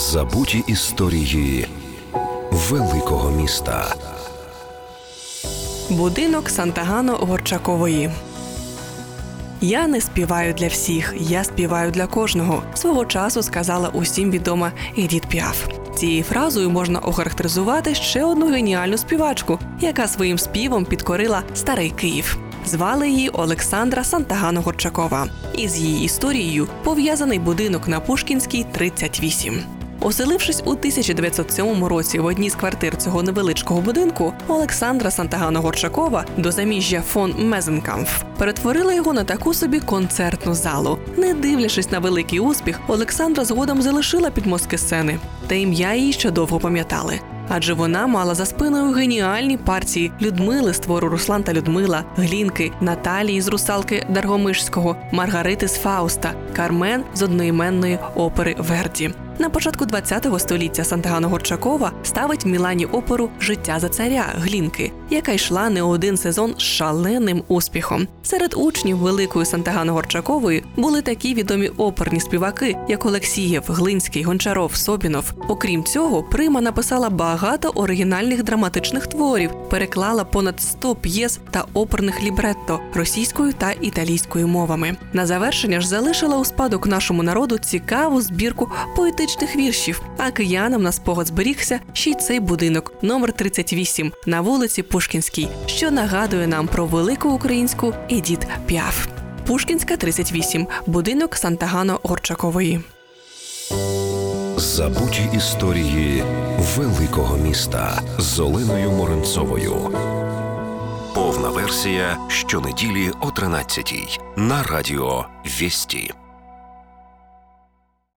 Забуті історії великого міста. Будинок Сантагано Горчакової. Я не співаю для всіх, я співаю для кожного. Свого часу сказала усім відома Едіт Піаф. Цією фразою можна охарактеризувати ще одну геніальну співачку, яка своїм співом підкорила старий Київ. Звали її Олександра Сантагано Горчакова. Із її історією пов'язаний будинок на Пушкінській 38. Оселившись у 1907 році в одній з квартир цього невеличкого будинку, Олександра Сантагано Горчакова до заміжжя фон Мезенкамф перетворила його на таку собі концертну залу. Не дивлячись на великий успіх, Олександра згодом залишила підмостки сцени, та ім'я її ще довго пам'ятали. Адже вона мала за спиною геніальні партії Людмили з твору Руслан та Людмила, Глінки, Наталії з русалки Даргомишського, Маргарити з Фауста, Кармен з одноіменної опери Верді. На початку ХХ століття Сантагано Горчакова ставить в Мілані оперу Життя за царя Глінки, яка йшла не один сезон з шаленим успіхом. Серед учнів великої Сантагано Горчакової були такі відомі оперні співаки, як Олексієв, Глинський, Гончаров, Собінов. Окрім цього, Прима написала багато оригінальних драматичних творів, переклала понад 100 п'єс та оперних лібретто російською та італійською мовами. На завершення ж залишила у спадок нашому народу цікаву збірку поетичних віршів. А киянам на спогад зберігся ще й цей будинок, номер 38 на вулиці Пушкінській, що нагадує нам про велику українську Едіт Піаф. Пушкінська 38, будинок Сантагано Горчакової. Забуті історії великого міста з Оленою Моренцовою. Повна версія щонеділі о 13 на радіо Вісті.